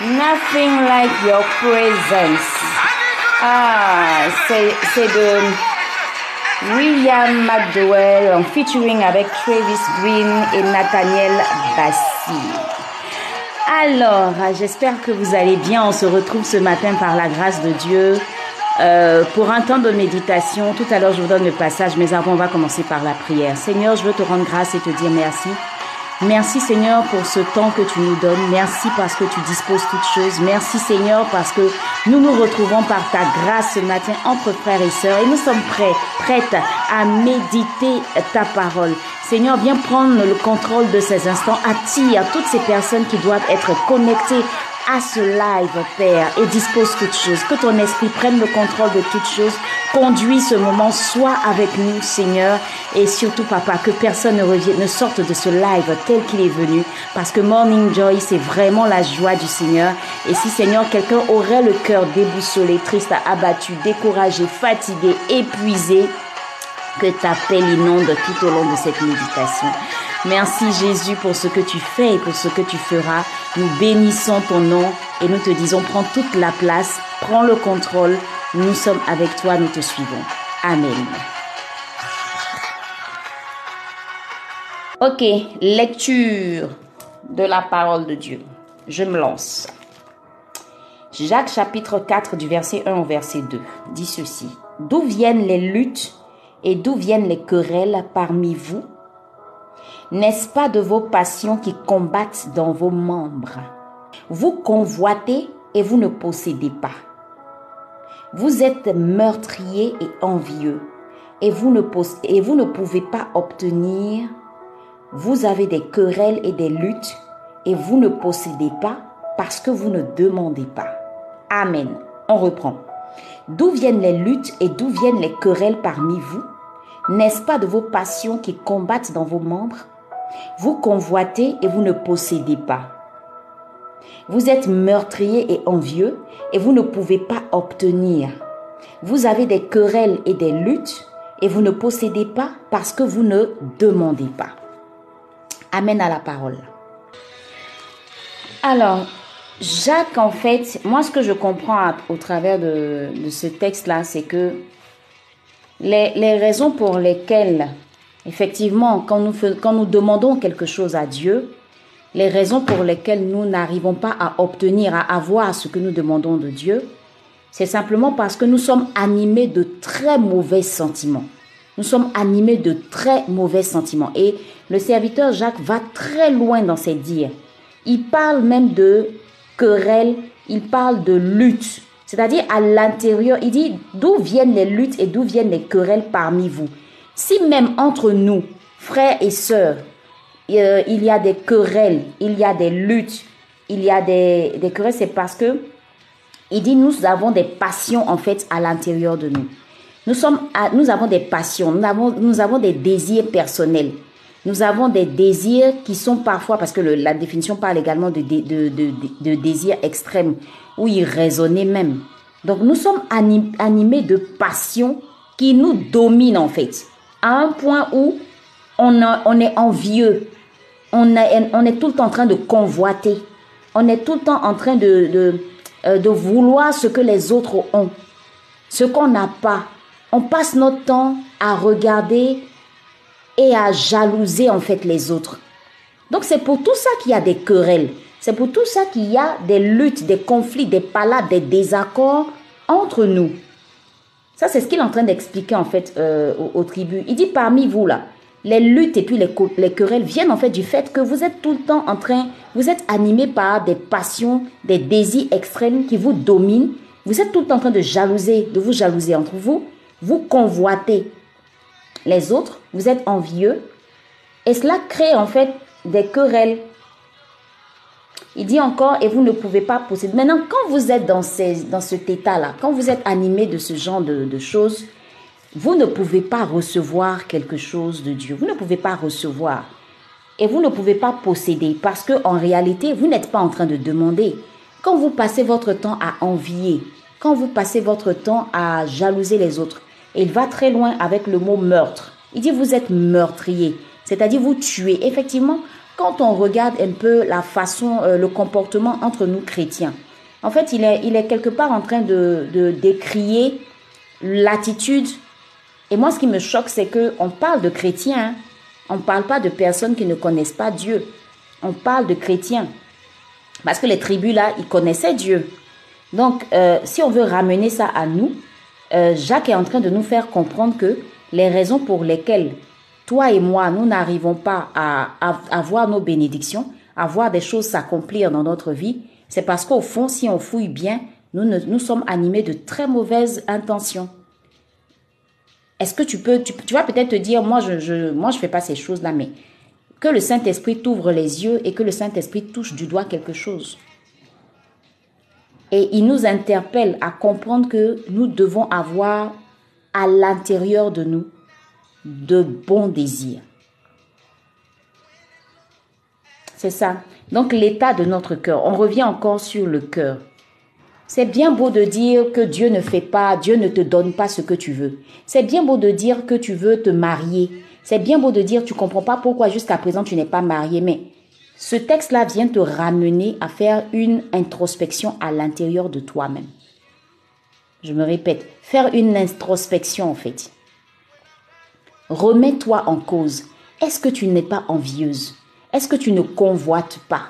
Nothing like your presence. Ah, c'est de William McDowell en featuring avec Travis Green et Nathaniel Bassi. Alors, j'espère que vous allez bien. On se retrouve ce matin par la grâce de Dieu euh, pour un temps de méditation. Tout à l'heure, je vous donne le passage, mais avant, on va commencer par la prière. Seigneur, je veux te rendre grâce et te dire merci. Merci Seigneur pour ce temps que tu nous donnes. Merci parce que tu disposes toutes choses. Merci Seigneur parce que nous nous retrouvons par ta grâce ce matin entre frères et sœurs et nous sommes prêts, prêtes à méditer ta parole. Seigneur, viens prendre le contrôle de ces instants. Attire toutes ces personnes qui doivent être connectées à ce live, Père, et dispose toutes choses. Que ton esprit prenne le contrôle de toutes choses. Conduis ce moment, sois avec nous, Seigneur. Et surtout, Papa, que personne ne revienne, ne sorte de ce live tel qu'il est venu. Parce que Morning Joy, c'est vraiment la joie du Seigneur. Et si, Seigneur, quelqu'un aurait le cœur déboussolé, triste, abattu, découragé, fatigué, épuisé, que ta paix l'inonde tout au long de cette méditation. Merci Jésus pour ce que tu fais et pour ce que tu feras. Nous bénissons ton nom et nous te disons prends toute la place, prends le contrôle. Nous sommes avec toi, nous te suivons. Amen. Ok, lecture de la parole de Dieu. Je me lance. Jacques chapitre 4 du verset 1 au verset 2 dit ceci. D'où viennent les luttes et d'où viennent les querelles parmi vous? N'est-ce pas de vos passions qui combattent dans vos membres? Vous convoitez et vous ne possédez pas. Vous êtes meurtrier et envieux et vous ne, et vous ne pouvez pas obtenir. Vous avez des querelles et des luttes et vous ne possédez pas parce que vous ne demandez pas. Amen. On reprend. D'où viennent les luttes et d'où viennent les querelles parmi vous? N'est-ce pas de vos passions qui combattent dans vos membres? Vous convoitez et vous ne possédez pas. Vous êtes meurtrier et envieux et vous ne pouvez pas obtenir. Vous avez des querelles et des luttes et vous ne possédez pas parce que vous ne demandez pas. Amen à la parole. Alors, Jacques, en fait, moi ce que je comprends au travers de, ce texte-là, c'est que les, les raisons pour lesquelles Effectivement, quand nous, quand nous demandons quelque chose à Dieu, les raisons pour lesquelles nous n'arrivons pas à obtenir, à avoir ce que nous demandons de Dieu, c'est simplement parce que nous sommes animés de très mauvais sentiments. Nous sommes animés de très mauvais sentiments. Et le serviteur Jacques va très loin dans ses dires. Il parle même de querelle, il parle de lutte. C'est-à-dire à, l'intérieur, il dit d'où viennent les luttes et d'où viennent les querelles parmi vous? Si même entre nous, frères et sœurs, euh, il y a des querelles, il y a des luttes, il y a des, querelles, c'est parce que il dit nous avons des passions en fait à l'intérieur de nous. Nous, sommes nous avons des passions, nous avons, nous avons des désirs personnels. Nous avons des désirs qui sont parfois, parce que la définition parle également de, de, de, désirs extrêmes, ou irraisonnés même. Donc nous sommes animés de passions qui nous dominent en fait à un point où on, on est envieux, on est, on est tout le temps en train de convoiter, on est tout le temps en train de, de, euh, de vouloir ce que les autres ont, ce qu'on n'a pas. On passe notre temps à regarder et à jalouser en fait les autres. Donc c'est pour tout ça qu'il y a des querelles. C'est pour tout ça qu'il y a des luttes, des conflits, des palades, des désaccords entre nous. Ça, c'est ce qu'il est en train d'expliquer en fait euh, aux, tribus. Il dit parmi vous là, les luttes et puis les, les, querelles viennent en fait du fait que vous êtes tout le temps en train, vous êtes animé par des passions, des désirs extrêmes qui vous dominent. Vous êtes tout le temps en train de jalouser, de vous jalouser entre vous. Vous convoitez les autres, vous êtes envieux. Et cela crée en fait des querelles il dit encore, et vous ne pouvez pas posséder. Maintenant, quand vous êtes dans, dans cet état-là, quand vous êtes animé de ce genre de, de choses, vous ne pouvez pas recevoir quelque chose de Dieu. Vous ne pouvez pas recevoir. Et vous ne pouvez pas posséder parce que en réalité, vous n'êtes pas en train de demander. Quand vous passez votre temps à envier, quand vous passez votre temps à jalouser les autres, il va très loin avec le mot meurtre. Il dit vous êtes meurtrier, c'est-à-dire vous tuez. Effectivement, quand on regarde un peu la façon, euh, le comportement entre nous chrétiens, en fait, il est, il est quelque part en train de, décrier l'attitude. Et moi, ce qui me choque, c'est que on parle de chrétiens. Hein. On ne parle pas de personnes qui ne connaissent pas Dieu. On parle de chrétiens. Parce que les tribus là, ils connaissaient Dieu. Donc, euh, si on veut ramener ça à nous, euh, Jacques est en train de nous faire comprendre que les raisons pour lesquelles toi et moi, nous n'arrivons pas à, avoir nos bénédictions, à voir des choses s'accomplir dans notre vie, c'est parce qu'au fond, si on fouille bien, nous, nous sommes animés de très mauvaises intentions. Est-ce que tu peux, tu, vas peut-être te dire, moi je, je, moi je fais pas ces choses-là, mais que le Saint-Esprit t'ouvre les yeux et que le Saint-Esprit touche du doigt quelque chose. Et il nous interpelle à comprendre que nous devons avoir à l'intérieur de nous de bons désirs. C'est ça. Donc l'état de notre cœur. On revient encore sur le cœur. C'est bien beau de dire que Dieu ne fait pas, Dieu ne te donne pas ce que tu veux. C'est bien beau de dire que tu veux te marier. C'est bien beau de dire tu comprends pas pourquoi jusqu'à présent tu n'es pas marié, mais ce texte-là vient te ramener à faire une introspection à l'intérieur de toi-même. Je me répète, faire une introspection en fait. Remets-toi en cause. Est-ce que tu n'es pas envieuse? Est-ce que tu ne convoites pas?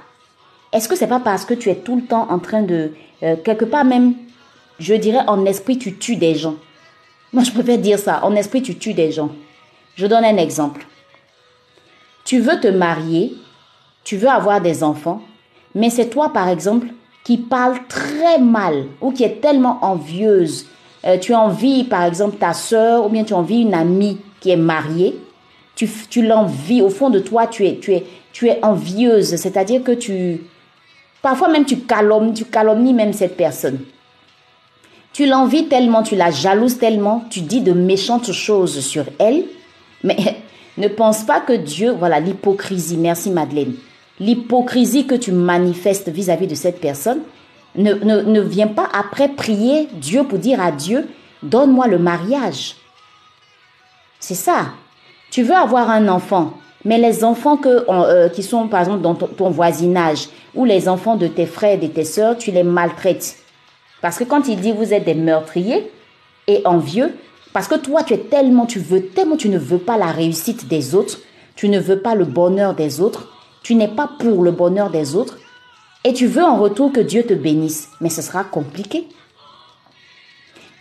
Est-ce que c'est pas parce que tu es tout le temps en train de euh, quelque part même je dirais en esprit tu tues des gens? Moi je préfère dire ça, en esprit tu tues des gens. Je donne un exemple. Tu veux te marier, tu veux avoir des enfants, mais c'est toi par exemple qui parle très mal ou qui est tellement envieuse. Euh, tu envies par exemple ta soeur ou bien tu envies une amie qui est mariée. Tu, tu l'envies, au fond de toi, tu es, tu es, tu es envieuse, c'est-à-dire que tu, parfois même tu calomnies, tu calomnies même cette personne. Tu l'envies tellement, tu la jalouses tellement, tu dis de méchantes choses sur elle, mais ne pense pas que Dieu, voilà l'hypocrisie, merci Madeleine, l'hypocrisie que tu manifestes vis-à-vis de cette personne ne, ne, vient pas après prier Dieu pour dire à Dieu, donne-moi le mariage. C'est ça. Tu veux avoir un enfant, mais les enfants euh, qui sont par exemple dans ton, voisinage ou les enfants de tes frères et de tes sœurs, tu les maltraites. Parce que quand il dit vous êtes des meurtriers et envieux, parce que toi tu es tellement, tu veux tellement, tu ne veux pas la réussite des autres, tu ne veux pas le bonheur des autres, tu n'es pas pour le bonheur des autres et tu veux en retour que Dieu te bénisse, mais ce sera compliqué.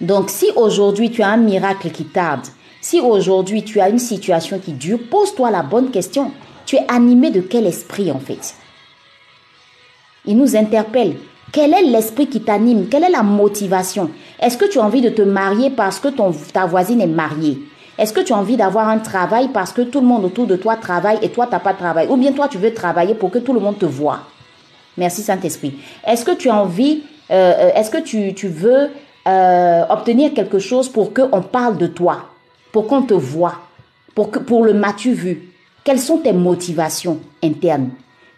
Donc si aujourd'hui tu as un miracle qui tarde, si aujourd'hui tu as une situation qui dure, pose-toi la bonne question. Tu es animé de quel esprit en fait? Il nous interpelle. Quel est l'esprit qui t'anime? Quelle est la motivation? Est-ce que tu as envie de te marier parce que ta voisine est mariée? Est-ce que tu as envie d'avoir un travail parce que tout le monde autour de toi travaille et toi, tu n'as pas de travail? Ou bien toi, tu veux travailler pour que tout le monde te voit Merci Saint-Esprit. Est-ce que tu as envie, euh, euh, est-ce que tu, veux euh, obtenir quelque chose pour qu'on parle de toi, pour qu'on te voit, pour, que, pour le m'as-tu vu? Quelles sont tes motivations internes?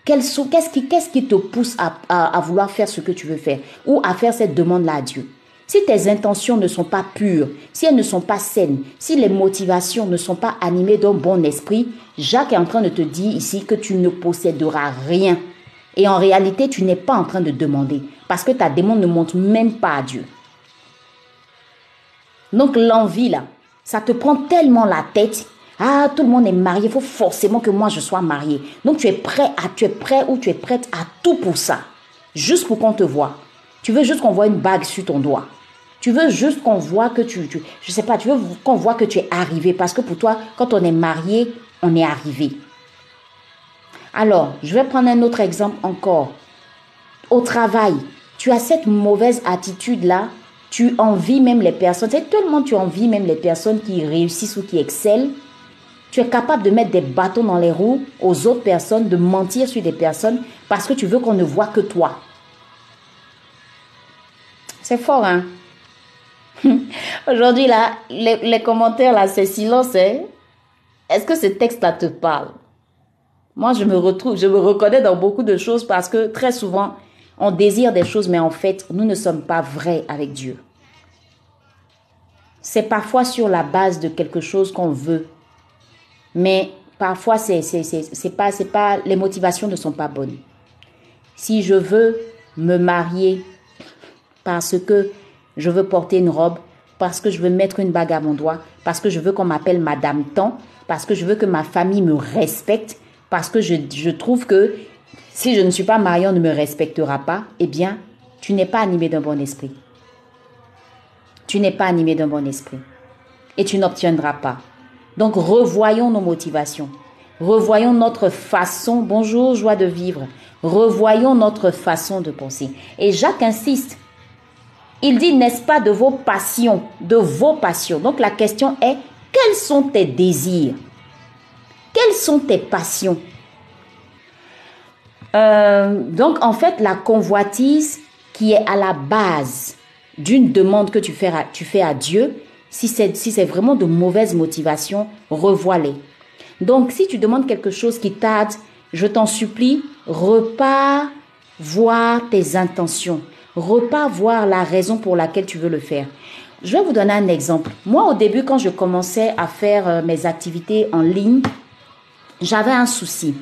Qu'est-ce qui, qui, te pousse à, à vouloir faire ce que tu veux faire ou à faire cette demande-là à Dieu? Si tes intentions ne sont pas pures, si elles ne sont pas saines, si les motivations ne sont pas animées d'un bon esprit, Jacques est en train de te dire ici que tu ne posséderas rien. Et en réalité, tu n'es pas en train de demander parce que ta demande ne monte même pas à Dieu. Donc l'envie là, ça te prend tellement la tête. Ah, tout le monde est marié, il faut forcément que moi je sois marié. Donc tu es prêt à, prêt ou tu es prête à tout pour ça, juste pour qu'on te voit. Tu veux juste qu'on voit une bague sur ton doigt. Tu veux juste qu'on voit que tu veux qu'on voit que tu es arrivé parce que pour toi, quand on est marié, on est arrivé. Alors, je vais prendre un autre exemple encore. Au travail, tu as cette mauvaise attitude-là, tu envies même les personnes, c'est tellement tu envies même les personnes qui réussissent ou qui excellent. Tu es capable de mettre des bâtons dans les roues aux autres personnes, de mentir sur des personnes parce que tu veux qu'on ne voit que toi. C'est fort, hein? Aujourd'hui, là, les, commentaires, là, c'est silence. Hein? Est-ce que ce texte-là te parle? Moi, je me retrouve, je me reconnais dans beaucoup de choses parce que très souvent, on désire des choses, mais en fait, nous ne sommes pas vrais avec Dieu. C'est parfois sur la base de quelque chose qu'on veut. Mais parfois, c'est, c'est, c'est, pas, c'est pas, les motivations ne sont pas bonnes. Si je veux me marier parce que je veux porter une robe, parce que je veux mettre une bague à mon doigt, parce que je veux qu'on m'appelle Madame Tant, parce que je veux que ma famille me respecte, parce que je, je trouve que si je ne suis pas mariée, on ne me respectera pas, eh bien, tu n'es pas animé d'un bon esprit. Tu n'es pas animé d'un bon esprit. Et tu n'obtiendras pas. Donc revoyons nos motivations. Revoyons notre façon, bonjour, joie de vivre. Revoyons notre façon de penser. Et Jacques insiste. Il dit, n'est-ce pas de vos passions, de vos passions. Donc la question est, quels sont tes désirs? Quelles sont tes passions? Euh, Donc en fait, la convoitise qui est à la base d'une demande que tu fais à, Dieu, si c'est si vraiment de mauvaises motivations, revois-les. Donc, si tu demandes quelque chose qui tarde, je t'en supplie, repars voir tes intentions. Repars voir la raison pour laquelle tu veux le faire. Je vais vous donner un exemple. Moi, au début, quand je commençais à faire euh, mes activités en ligne, j'avais un souci.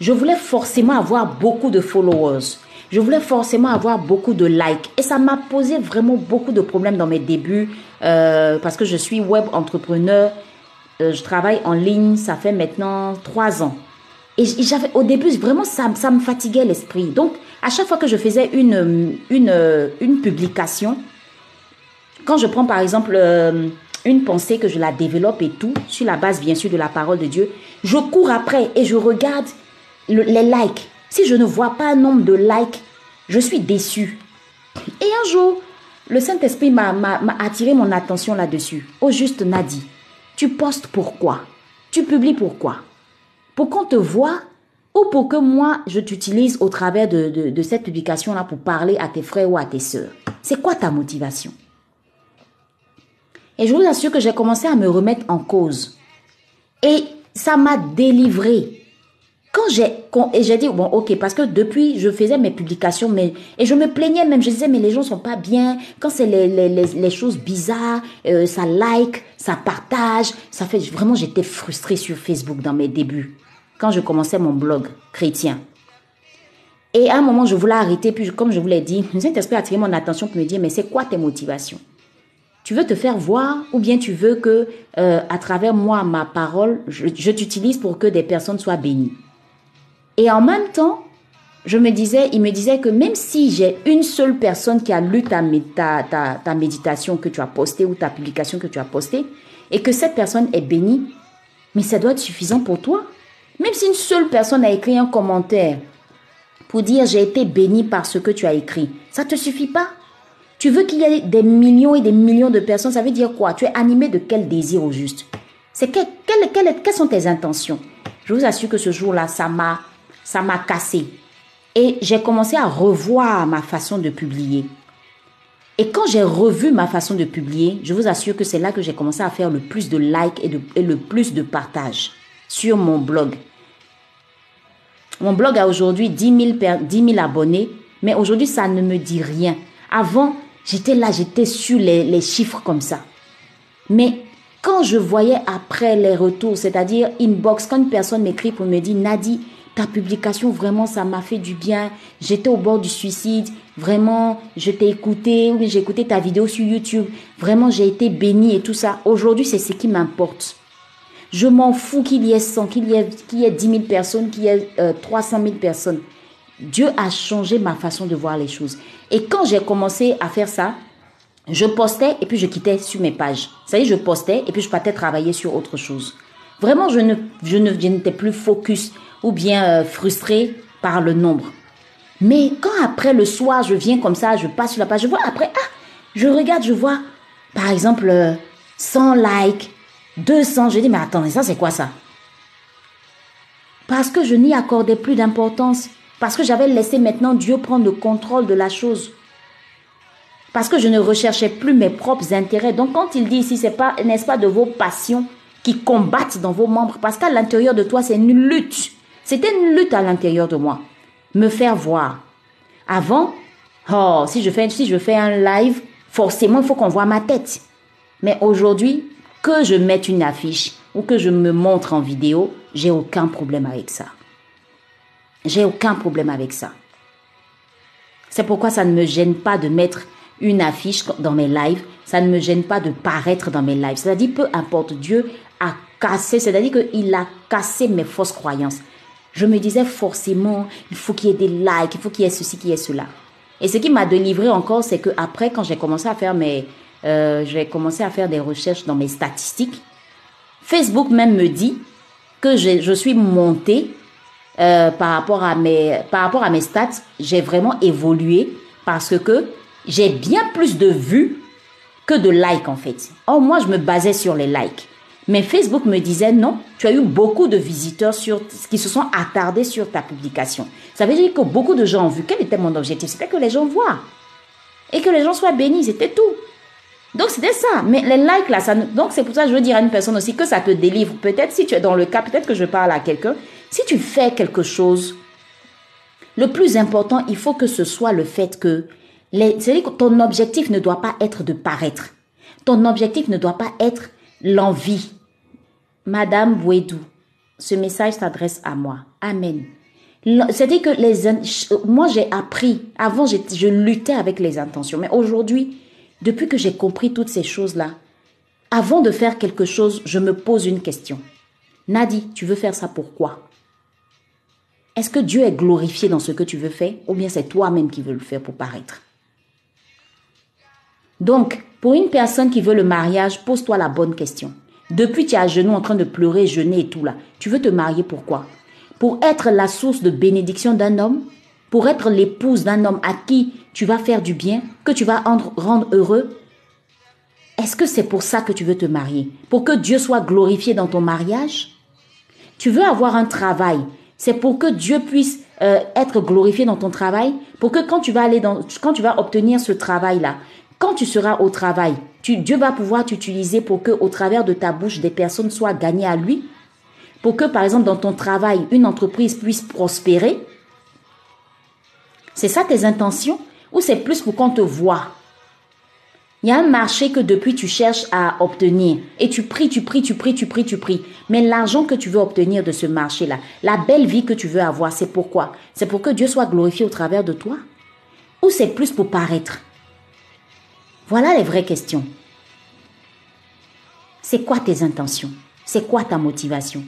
Je voulais forcément avoir beaucoup de followers je voulais forcément avoir beaucoup de likes. Et ça m'a posé vraiment beaucoup de problèmes dans mes débuts euh, parce que je suis web entrepreneur. Euh, je travaille en ligne, ça fait maintenant trois ans. Et au début vraiment ça, ça me fatiguait l'esprit. Donc à chaque fois que je faisais une, une, une publication, quand je prends par exemple euh, une pensée que je la développe et tout, sur la base bien sûr de la parole de Dieu, je cours après et je regarde les likes. Si je ne vois pas un nombre de likes, je suis déçu. Et un jour, le Saint-Esprit m'a attiré mon attention là-dessus. Au juste Nadi, tu postes pourquoi Tu publies pourquoi Pour qu'on te voit ou pour que moi, je t'utilise au travers de, de cette publication-là pour parler à tes frères ou à tes sœurs C'est quoi ta motivation Et je vous assure que j'ai commencé à me remettre en cause. Et ça m'a délivré quand j'ai et j'ai dit bon ok parce que depuis je faisais mes publications mais et je me plaignais même je disais mais les gens sont pas bien. Quand c'est les, les, les, choses bizarres euh, ça like ça partage ça fait vraiment j'étais frustrée sur Facebook dans mes débuts. Quand je commençais mon blog chrétien. Et à un moment je voulais arrêter puis comme je vous l'ai dit le Saint-Esprit a attiré mon attention pour me dire mais c'est quoi tes motivations? Tu veux te faire voir ou bien tu veux que euh, à travers moi ma parole je, je t'utilise pour que des personnes soient bénies? Et en même temps, je me disais, il me disait que même si j'ai une seule personne qui a lu ta, ta, ta, méditation que tu as postée ou ta publication que tu as postée, et que cette personne est bénie, mais ça doit être suffisant pour toi. Même si une seule personne a écrit un commentaire pour dire j'ai été béni par ce que tu as écrit, ça ne te suffit pas. Tu veux qu'il y ait des millions et des millions de personnes, ça veut dire quoi? Tu es animé de quel désir au juste? C'est quelles sont tes intentions? Je vous assure que ce jour-là, ça m'a ça m'a cassé. Et j'ai commencé à revoir ma façon de publier. Et quand j'ai revu ma façon de publier, je vous assure que c'est là que j'ai commencé à faire le plus de likes et, le plus de partages sur mon blog. Mon blog a aujourd'hui 10 000, abonnés, mais aujourd'hui, ça ne me dit rien. Avant, j'étais là, j'étais sur les, les chiffres comme ça. Mais quand je voyais après les retours, c'est-à-dire inbox, quand une personne m'écrit pour me dire, Nadi, ta publication, vraiment, ça m'a fait du bien. J'étais au bord du suicide. Vraiment, je t'ai écouté, oui, j'ai écouté ta vidéo sur YouTube. Vraiment, j'ai été bénie et tout ça. Aujourd'hui, c'est ce qui m'importe. Je m'en fous qu'il y ait 100, qu'il y ait, y ait 10 000 personnes, qu'il y ait 300 000 personnes. Dieu a changé ma façon de voir les choses. Et quand j'ai commencé à faire ça, je postais et puis je quittais sur mes pages. Ça y est, je postais et puis je partais travailler sur autre chose. Vraiment, je ne, je ne, je n'étais plus focus ou bien euh, frustré par le nombre. Mais quand après le soir, je viens comme ça, je passe sur la page, je vois après, ah, je regarde, je vois, par exemple, 100 euh, likes, 200, je dis, mais attendez, ça c'est quoi ça? Parce que je n'y accordais plus d'importance, parce que j'avais laissé maintenant Dieu prendre le contrôle de la chose. Parce que je ne recherchais plus mes propres intérêts. Donc quand il dit ici, c'est pas, n'est-ce pas, de vos passions qui combattent dans vos membres, parce qu'à l'intérieur de toi, c'est une lutte. C'était une lutte à l'intérieur de moi. Me faire voir. Avant, oh, si je fais, si je fais un live, forcément, il faut qu'on voit ma tête. Mais aujourd'hui, que je mette une affiche ou que je me montre en vidéo, j'ai aucun problème avec ça. J'ai aucun problème avec ça. C'est pourquoi ça ne me gêne pas de mettre une affiche dans mes lives. Ça ne me gêne pas de paraître dans mes lives. C'est-à-dire, peu importe, Dieu a cassé, c'est-à-dire qu'il a cassé mes fausses croyances. Je me disais forcément, il faut qu'il y ait des likes, il faut qu'il y ait ceci, qu'il y ait cela. Et ce qui m'a délivré encore, c'est que après, quand j'ai commencé à faire mes, euh, j'ai commencé à faire des recherches dans mes statistiques, Facebook même me dit que je, suis montée euh, par rapport à mes, par rapport à mes stats, j'ai vraiment évolué parce que j'ai bien plus de vues que de likes en fait. Or moi, je me basais sur les likes. Mais Facebook me disait non, tu as eu beaucoup de visiteurs sur, qui se sont attardés sur ta publication. Ça veut dire que beaucoup de gens ont vu. Quel était mon objectif C'était que les gens voient. Et que les gens soient bénis, c'était tout. Donc c'était ça. Mais les likes là, ça, donc c'est pour ça que je veux dire à une personne aussi que ça te délivre. Peut-être si tu es dans le cas, peut-être que je parle à quelqu'un. Si tu fais quelque chose, le plus important, il faut que ce soit le fait que, c'est-à-dire que ton objectif ne doit pas être de paraître. Ton objectif ne doit pas être l'envie. Madame Bouedou, ce message s'adresse à moi. Amen. C'est-à-dire que les, moi j'ai appris, avant je luttais avec les intentions, mais aujourd'hui, depuis que j'ai compris toutes ces choses-là, avant de faire quelque chose, je me pose une question. Nadi, tu veux faire ça pourquoi Est-ce que Dieu est glorifié dans ce que tu veux faire ou bien c'est toi-même qui veux le faire pour paraître? Donc, pour une personne qui veut le mariage, pose-toi la bonne question. Depuis tu es à genoux en train de pleurer, jeûner et tout là, tu veux te marier pourquoi? Pour être la source de bénédiction d'un homme? Pour être l'épouse d'un homme à qui tu vas faire du bien, que tu vas rendre heureux? Est-ce que c'est pour ça que tu veux te marier? Pour que Dieu soit glorifié dans ton mariage? Tu veux avoir un travail, c'est pour que Dieu puisse euh, être glorifié dans ton travail, pour que quand tu vas aller dans, quand tu vas obtenir ce travail-là, quand tu seras au travail, Dieu va pouvoir t'utiliser pour que, au travers de ta bouche, des personnes soient gagnées à lui, pour que, par exemple, dans ton travail, une entreprise puisse prospérer. C'est ça tes intentions, ou c'est plus pour qu'on te voit? Il y a un marché que depuis tu cherches à obtenir. Et tu pries, tu pries, tu pries, tu pries, tu pries. Mais l'argent que tu veux obtenir de ce marché-là, la belle vie que tu veux avoir, c'est pourquoi? C'est pour que Dieu soit glorifié au travers de toi. Ou c'est plus pour paraître? Voilà les vraies questions. C'est quoi tes intentions? C'est quoi ta motivation?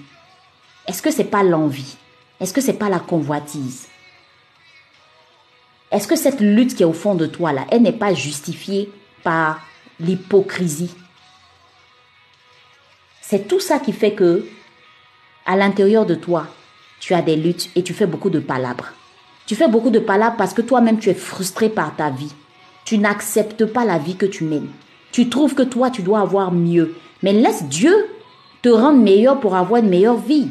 Est-ce que c'est pas l'envie? Est-ce que c'est pas la convoitise? Est-ce que cette lutte qui est au fond de toi là, elle n'est pas justifiée par l'hypocrisie? C'est tout ça qui fait que, à l'intérieur de toi, tu as des luttes et tu fais beaucoup de palabres. Tu fais beaucoup de palabres parce que toi-même tu es frustré par ta vie. Tu n'acceptes pas la vie que tu mènes. Tu trouves que toi tu dois avoir mieux. Mais laisse Dieu te rendre meilleur pour avoir une meilleure vie.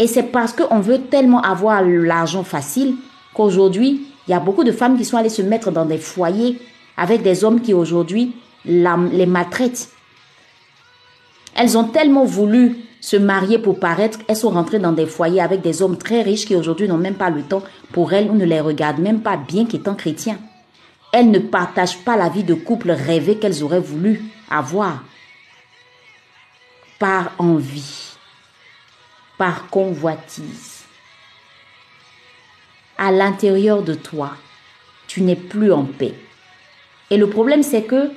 Et c'est parce qu'on veut tellement avoir l'argent facile qu'aujourd'hui, il y a beaucoup de femmes qui sont allées se mettre dans des foyers avec des hommes qui aujourd'hui les maltraitent. Elles ont tellement voulu se marier pour paraître, elles sont rentrées dans des foyers avec des hommes très riches qui aujourd'hui n'ont même pas le temps pour elles ou ne les regardent même pas bien qu'étant chrétiens. Elles ne partagent pas la vie de couple rêvé qu'elles auraient voulu avoir. Par envie, par convoitise. À l'intérieur de toi, tu n'es plus en paix. Et le problème, c'est que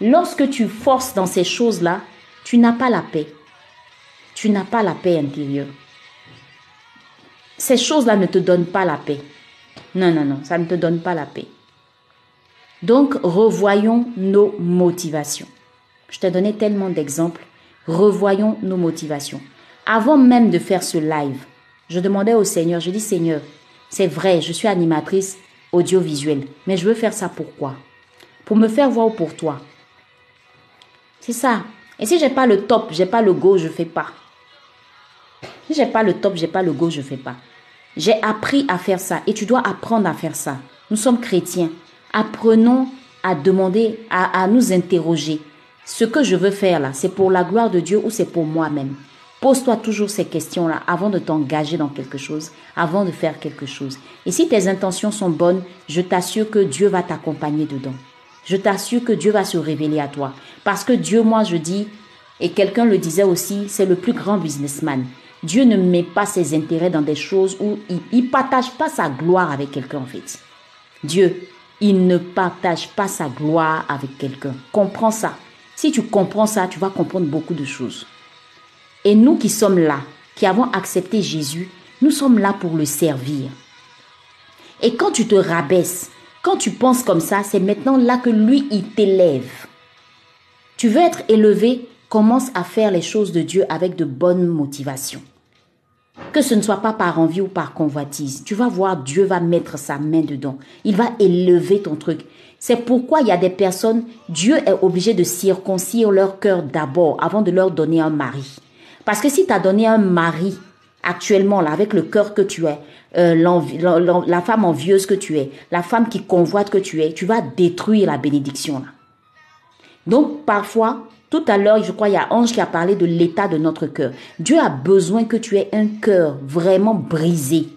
lorsque tu forces dans ces choses-là, tu n'as pas la paix. Tu n'as pas la paix intérieure. Ces choses-là ne te donnent pas la paix. Non, non, non, ça ne te donne pas la paix. Donc, revoyons nos motivations. Je t'ai donné tellement d'exemples. Revoyons nos motivations. Avant même de faire ce live, je demandais au Seigneur, je dis Seigneur, c'est vrai, je suis animatrice audiovisuelle, mais je veux faire ça pourquoi pour me faire voir pour toi. C'est ça. Et si j'ai pas le top, j'ai pas le go, je fais pas. Si j'ai pas le top, j'ai pas le go, je fais pas. J'ai appris à faire ça et tu dois apprendre à faire ça. Nous sommes chrétiens. Apprenons à demander, à, nous interroger. Ce que je veux faire là, c'est pour la gloire de Dieu ou c'est pour moi-même? Pose-toi toujours ces questions-là avant de t'engager dans quelque chose, avant de faire quelque chose. Et si tes intentions sont bonnes, je t'assure que Dieu va t'accompagner dedans je t'assure que Dieu va se révéler à toi. Parce que Dieu, moi, je dis, Et quelqu'un le disait aussi, c'est le plus grand businessman. Dieu ne met pas ses intérêts dans des choses où il ne partage pas sa gloire avec quelqu'un en fait. Dieu, il ne partage pas sa gloire avec quelqu'un. Comprends ça. Si tu comprends ça, tu vas comprendre beaucoup de choses. Et nous qui sommes là, qui avons accepté Jésus, nous sommes là pour le servir. Et quand tu te rabaisses, quand tu penses comme ça, c'est maintenant là que lui, il t'élève. Tu veux être élevé, commence à faire les choses de Dieu avec de bonnes motivations. Que ce ne soit pas par envie ou par convoitise. Tu vas voir, Dieu va mettre sa main dedans. Il va élever ton truc. C'est pourquoi il y a des personnes, Dieu est obligé de circoncire leur cœur d'abord avant de leur donner un mari. Parce que si tu as donné un mari actuellement, là, avec le cœur que tu es, euh, la, femme envieuse que tu es, la femme qui convoite que tu es, tu vas détruire la bénédiction. Là. Donc, parfois, tout à l'heure, je crois, il y a Ange qui a parlé de l'état de notre cœur. Dieu a besoin que tu aies un cœur vraiment brisé.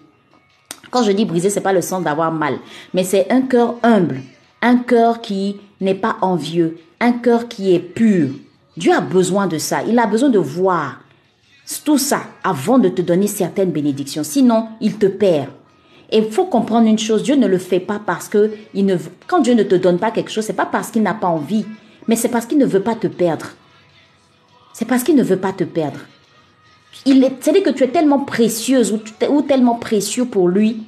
Quand je dis brisé, c'est pas le sens d'avoir mal, mais c'est un cœur humble, un cœur qui n'est pas envieux, un cœur qui est pur. Dieu a besoin de ça. Il a besoin de voir tout ça avant de te donner certaines bénédictions. Sinon, il te perd. Et il faut comprendre une chose, Dieu ne le fait pas parce que il ne, quand Dieu ne te donne pas quelque chose, c'est pas parce qu'il n'a pas envie, mais c'est parce qu'il ne veut pas te perdre. C'est parce qu'il ne veut pas te perdre. C'est-à-dire que tu es tellement précieuse ou, tellement précieux pour lui.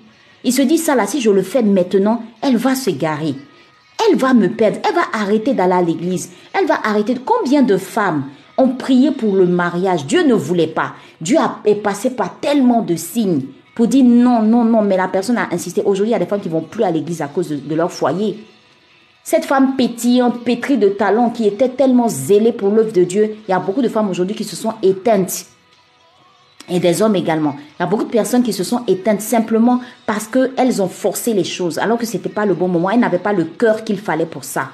Il se dit ça là, si je le fais maintenant, elle va se garer. Elle va me perdre. Elle va arrêter d'aller à l'église. Elle va arrêter. Combien de femmes on priait pour le mariage? Dieu ne voulait pas. Dieu est passé par tellement de signes pour dire non, non, non, mais la personne a insisté. Aujourd'hui, il y a des femmes qui vont plus à l'église à cause de, leur foyer. Cette femme pétillante, pétrie de talent, qui était tellement zélée pour l'œuvre de Dieu, il y a beaucoup de femmes aujourd'hui qui se sont éteintes. Et des hommes également. Il y a beaucoup de personnes qui se sont éteintes simplement parce qu'elles ont forcé les choses, alors que ce n'était pas le bon moment. Elles n'avaient pas le cœur qu'il fallait pour ça.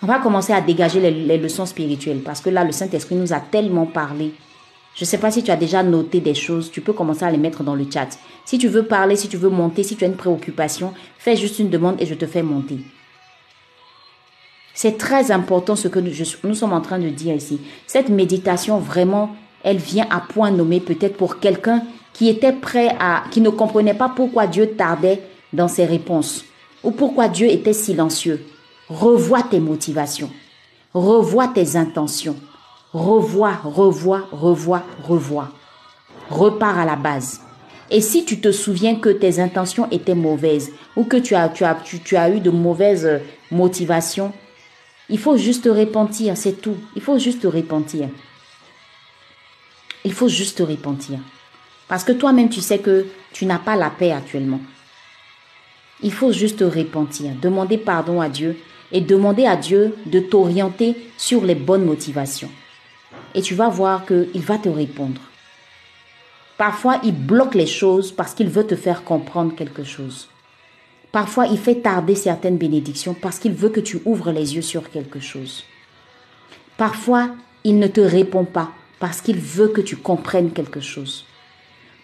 On va commencer à dégager les, leçons spirituelles parce que là, le Saint-Esprit nous a tellement parlé. Je ne sais pas si tu as déjà noté des choses, tu peux commencer à les mettre dans le chat. Si tu veux parler, si tu veux monter, si tu as une préoccupation, fais juste une demande et je te fais monter. C'est très important ce que nous, nous, sommes en train de dire ici. Cette méditation, vraiment, elle vient à point nommé peut-être pour quelqu'un qui était prêt à, qui ne comprenait pas pourquoi Dieu tardait dans ses réponses ou pourquoi Dieu était silencieux. Revois tes motivations. Revois tes intentions. Revois, revois, revois, revois. Repars à la base. Et si tu te souviens que tes intentions étaient mauvaises ou que tu as, eu de mauvaises euh, motivations, il faut juste te repentir, c'est tout. Il faut juste te repentir. Il faut juste te repentir. Parce que toi-même, tu sais que tu n'as pas la paix actuellement. Il faut juste te repentir, demander pardon à Dieu et demander à Dieu de t'orienter sur les bonnes motivations. Et tu vas voir qu'il va te répondre. Parfois, il bloque les choses parce qu'il veut te faire comprendre quelque chose. Parfois, il fait tarder certaines bénédictions parce qu'il veut que tu ouvres les yeux sur quelque chose. Parfois, il ne te répond pas parce qu'il veut que tu comprennes quelque chose.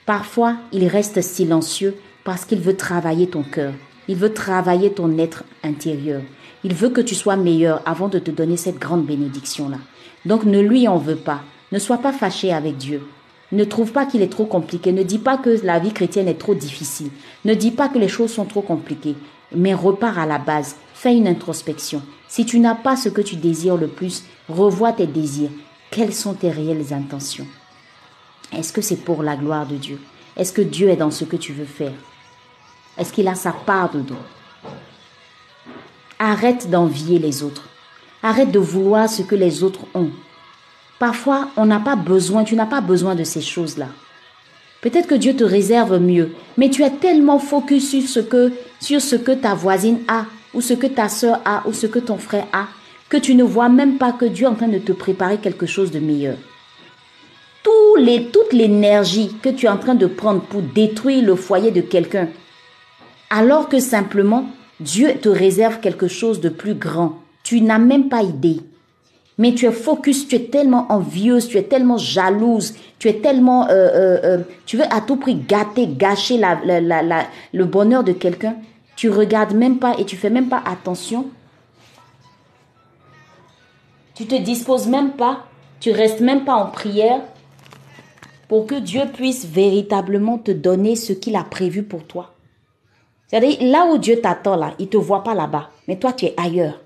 Parfois, il reste silencieux parce qu'il veut travailler ton cœur. Il veut travailler ton être intérieur. Il veut que tu sois meilleur avant de te donner cette grande bénédiction-là. Donc ne lui en veux pas. Ne sois pas fâché avec Dieu. Ne trouve pas qu'il est trop compliqué. Ne dis pas que la vie chrétienne est trop difficile. Ne dis pas que les choses sont trop compliquées. Mais repars à la base. Fais une introspection. Si tu n'as pas ce que tu désires le plus, revois tes désirs. Quelles sont tes réelles intentions? Est-ce que c'est pour la gloire de Dieu? Est-ce que Dieu est dans ce que tu veux faire? Est-ce qu'il a sa part dedans? Arrête d'envier les autres. Arrête de vouloir ce que les autres ont. Parfois, on n'a pas besoin, tu n'as pas besoin de ces choses-là. Peut-être que Dieu te réserve mieux, mais tu es tellement focus sur ce que, ta voisine a, ou ce que ta soeur a, ou ce que ton frère a, que tu ne vois même pas que Dieu est en train de te préparer quelque chose de meilleur. Les, toute l'énergie que tu es en train de prendre pour détruire le foyer de quelqu'un, alors que simplement Dieu te réserve quelque chose de plus grand. Tu n'as même pas idée. Mais tu es focus, tu es tellement envieuse, tu es tellement jalouse, tu es tellement... Euh, euh, euh, tu veux à tout prix gâter, gâcher le bonheur de quelqu'un. Tu regardes même pas et tu fais même pas attention Tu te disposes même pas, tu restes même pas en prière pour que Dieu puisse véritablement te donner ce qu'il a prévu pour toi. C'est-à-dire, là où Dieu t'attend, là, il ne te voit pas là-bas, mais toi, tu es ailleurs.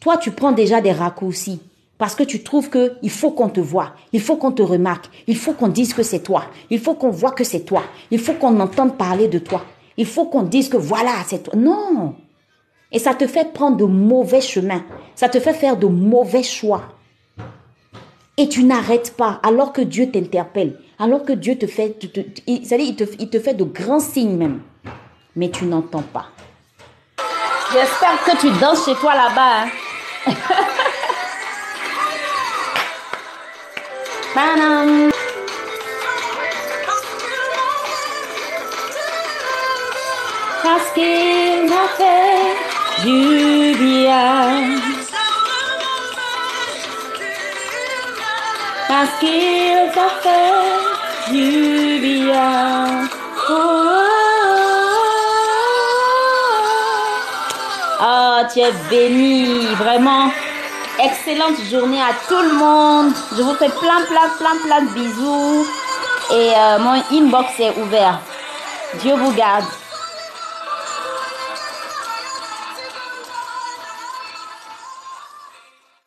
Toi, tu prends déjà des raccourcis parce que tu trouves que il faut qu'on te voit, il faut qu'on te remarque, il faut qu'on dise que c'est toi, il faut qu'on voit que c'est toi, il faut qu'on entende parler de toi, il faut qu'on dise que voilà, c'est toi. Non. Et ça te fait prendre de mauvais chemins, ça te fait faire de mauvais choix. Et tu n'arrêtes pas alors que Dieu t'interpelle, alors que Dieu te fait, c'est-à-dire il te, il te fait de grands signes même. Mais tu n'entends pas. J'espère que tu danses chez toi là-bas. Hein. Parce qu'il m'a fait du bien. Parce béni, vraiment. Excellente journée à tout le monde. Je vous fais plein, plein, plein, plein de bisous. Et euh, mon inbox est ouvert. Dieu vous garde.